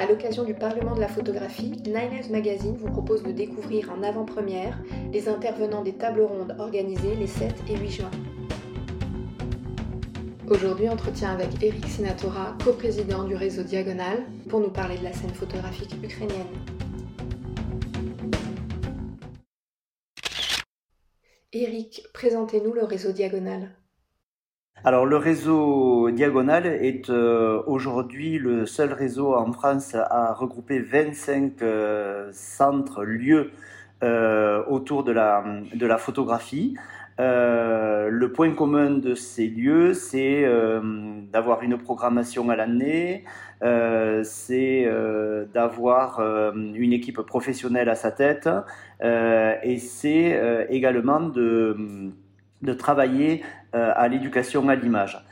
À l'occasion du Parlement de la photographie, Nine Magazine vous propose de découvrir en avant-première les intervenants des tables rondes organisées les 7 et 8 juin. Aujourd'hui, entretien avec Eric Sinatora, coprésident du réseau Diagonal, pour nous parler de la scène photographique ukrainienne. Eric, présentez-nous le réseau Diagonal. Alors le réseau Diagonal est euh, aujourd'hui le seul réseau en France à regrouper 25 euh, centres, lieux euh, autour de la, de la photographie. le point commun de ces lieux, c'est d'avoir une programmation à l'année, c'est d'avoir une équipe professionnelle à sa tête, et c'est également de de travailler euh, à l'éducation à l'image.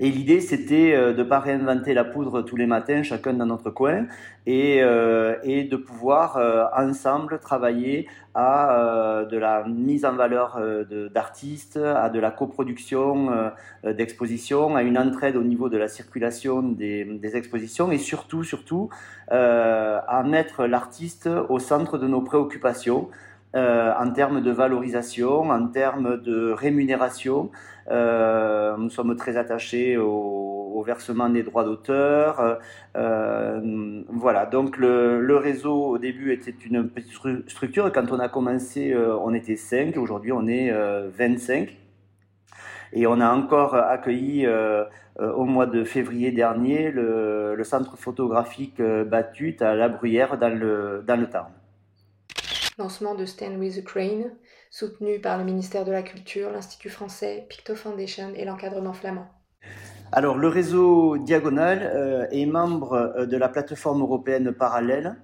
Et l'idée, c'était euh, de ne pas réinventer la poudre tous les matins, chacun dans notre coin, et, euh, et de pouvoir ensemble travailler à de la mise en valeur d'artistes, à de la coproduction d'expositions, à une entraide au niveau de la circulation des, des expositions, et surtout, surtout, à mettre l'artiste au centre de nos préoccupations. Euh, en termes de valorisation, en termes de rémunération. Euh, nous sommes très attachés au, versement des droits d'auteur. Euh, voilà, donc le, le, réseau au début était une petite structure. Quand on a commencé, on était 5, aujourd'hui on est 25. Et on a encore accueilli au mois de février dernier le, le centre photographique Batut à La Bruyère dans le, dans le Tarn lancement de Stand with Ukraine, soutenu par le ministère de la Culture, l'Institut français, Picto Foundation et l'encadrement flamand. Alors, le réseau Diagonal euh, est membre euh, de la plateforme européenne parallèle.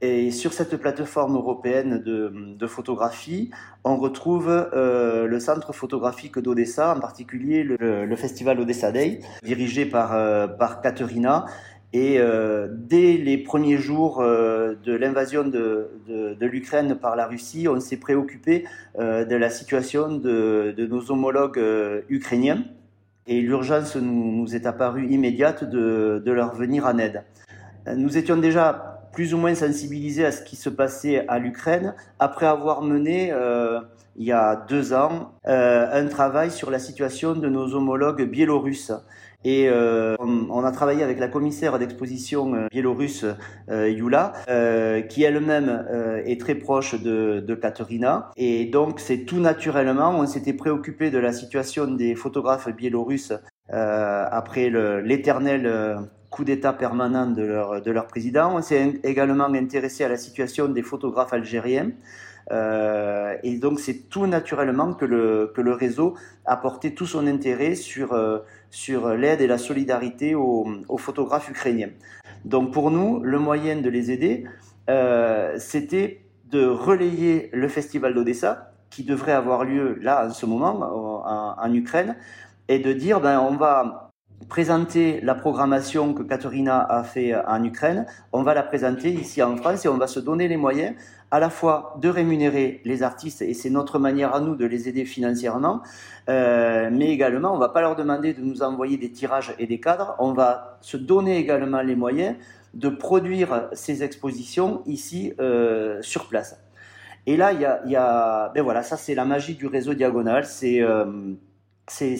Et sur cette plateforme européenne de, photographie, on retrouve euh, le centre photographique d'Odessa, en particulier le, festival Odessa Day, dirigé par, par Katerina et euh, dès les premiers jours euh, de l'invasion de, l'Ukraine par la Russie, on s'est préoccupé euh, de la situation de, nos homologues ukrainiens. Et l'urgence nous, nous, est apparue immédiate de, leur venir en aide. Nous étions déjà plus ou moins sensibilisés à ce qui se passait à l'Ukraine après avoir mené il y a deux ans un travail sur la situation de nos homologues biélorusses. Et euh, on, a travaillé avec la commissaire d'exposition euh, biélorusse euh, Yula, euh, qui elle-même euh, est très proche de, de Katerina. Et donc c'est tout naturellement, on s'était préoccupé de la situation des photographes biélorusses après l'éternel coup d'État permanent de leur président. On s'est également intéressé à la situation des photographes algériens. Euh, et donc c'est tout naturellement que le, que le réseau a porté tout son intérêt sur, euh, sur l'aide et la solidarité aux, photographes ukrainiens. Donc pour nous, le moyen de les aider, euh, c'était de relayer le festival d'Odessa, qui devrait avoir lieu là en ce moment en, en Ukraine, et de dire ben on va présenter la programmation que Katerina a fait en Ukraine, on va la présenter ici en France et on va se donner les moyens à la fois de rémunérer les artistes, et c'est notre manière à nous de les aider financièrement, euh, mais également on va pas leur demander de nous envoyer des tirages et des cadres, on va se donner également les moyens de produire ces expositions ici euh, sur place. Et là, il y a, y a, ben voilà, ça c'est la magie du réseau Diagonal, c'est euh, c'est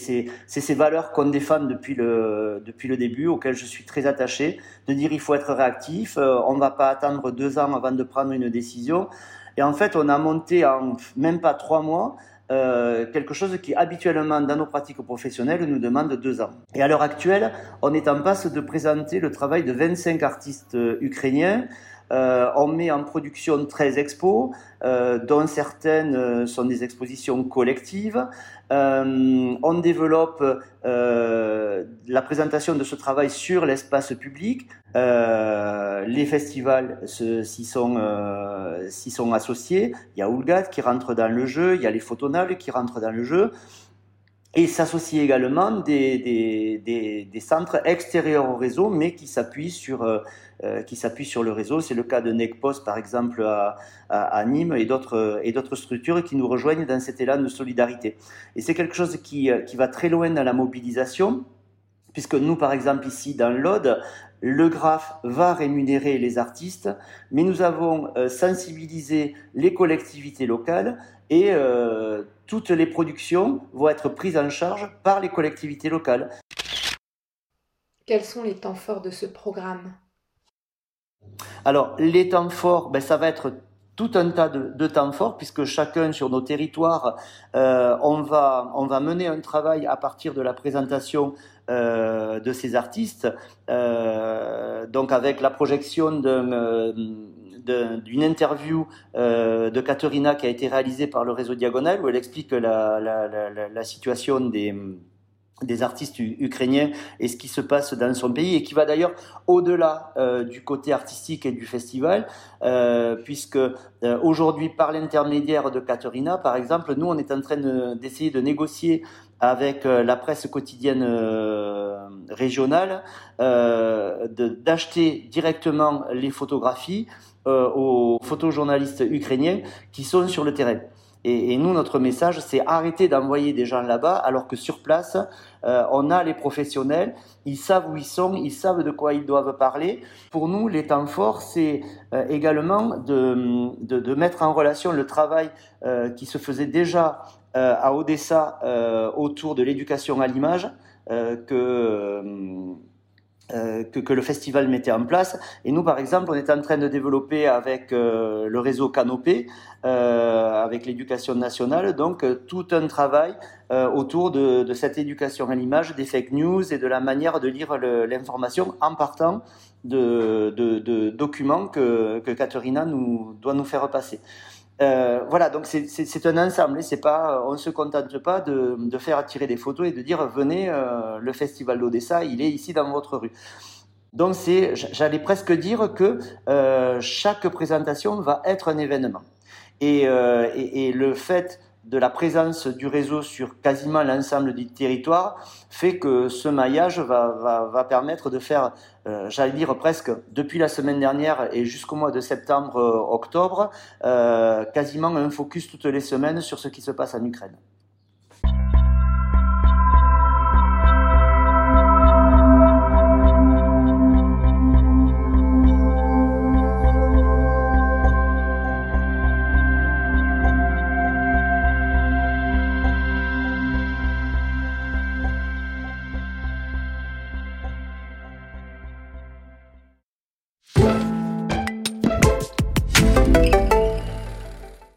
ces valeurs qu'on défend depuis le, depuis le début, auxquelles je suis très attaché, de dire il faut être réactif, euh, on ne va pas attendre deux ans avant de prendre une décision. Et en fait, on a monté en même pas trois mois euh, quelque chose qui habituellement dans nos pratiques professionnelles nous demande deux ans. Et à l'heure actuelle, on est en passe de présenter le travail de 25 artistes euh, ukrainiens euh, on met en production 13 expos, euh, dont certaines euh, sont des expositions collectives. on développe la présentation de ce travail sur l'espace public. les festivals s'y sont, sont associés. Il y a Oulgat qui rentre dans le jeu, il y a les Photonales qui rentrent dans le jeu. Et s'associent également des, centres extérieurs au réseau, mais qui s'appuient sur, euh, euh sur le réseau. C'est le cas de NECPOS, par exemple, à, à, Nîmes, et d'autres, structures qui nous rejoignent dans cet élan de solidarité. Et c'est quelque chose qui, qui va très loin dans la mobilisation, puisque nous, par exemple, ici dans l'Aude, le graphe va rémunérer les artistes, mais nous avons euh, sensibilisé les collectivités locales et euh, toutes les productions vont être prises en charge par les collectivités locales. Quels sont les temps forts de ce programme? Alors, les temps forts, ben, ça va être tout un tas de, temps forts, puisque chacun sur nos territoires, euh, on, va, on va mener un travail à partir de la présentation euh, de ces artistes, euh, donc avec la projection d'une interview de Katerina qui a été réalisée par le réseau Diagonal, où elle explique la, la situation des des artistes ukrainiens et ce qui se passe dans son pays et qui va d'ailleurs au-delà euh, du côté artistique et du festival euh, puisque euh, aujourd'hui par l'intermédiaire de Katerina par exemple nous on est en train d'essayer de, négocier avec la presse quotidienne régionale d'acheter directement les photographies aux photojournalistes ukrainiens qui sont sur le terrain. Et, nous, notre message, c'est arrêter d'envoyer des gens là-bas, alors que sur place, euh, on a les professionnels, ils savent où ils sont, ils savent de quoi ils doivent parler. Pour nous, les temps forts, c'est euh, également de, de, mettre en relation le travail euh, qui se faisait déjà à Odessa autour de l'éducation à l'image, que euh, que, que, le festival mettait en place. Et nous, par exemple, on est en train de développer avec euh, le réseau Canopé, euh, avec l'éducation nationale, donc euh, tout un travail autour de, de, cette éducation à l'image, des fake news et de la manière de lire l'information en partant de, de, de documents que, que Katerina nous, doit nous faire passer. Euh, voilà, donc c'est un ensemble. C'est pas, on se contente pas de, de, faire attirer des photos et de dire venez, euh, le festival d'Odessa, il est ici dans votre rue. Donc c'est, j'allais presque dire que euh, chaque présentation va être un événement. Et, euh, et, et le fait de la présence du réseau sur quasiment l'ensemble du territoire fait que ce maillage va, permettre de faire, euh, j'allais dire presque depuis la semaine dernière et jusqu'au mois de septembre-octobre, euh, quasiment un focus toutes les semaines sur ce qui se passe en Ukraine.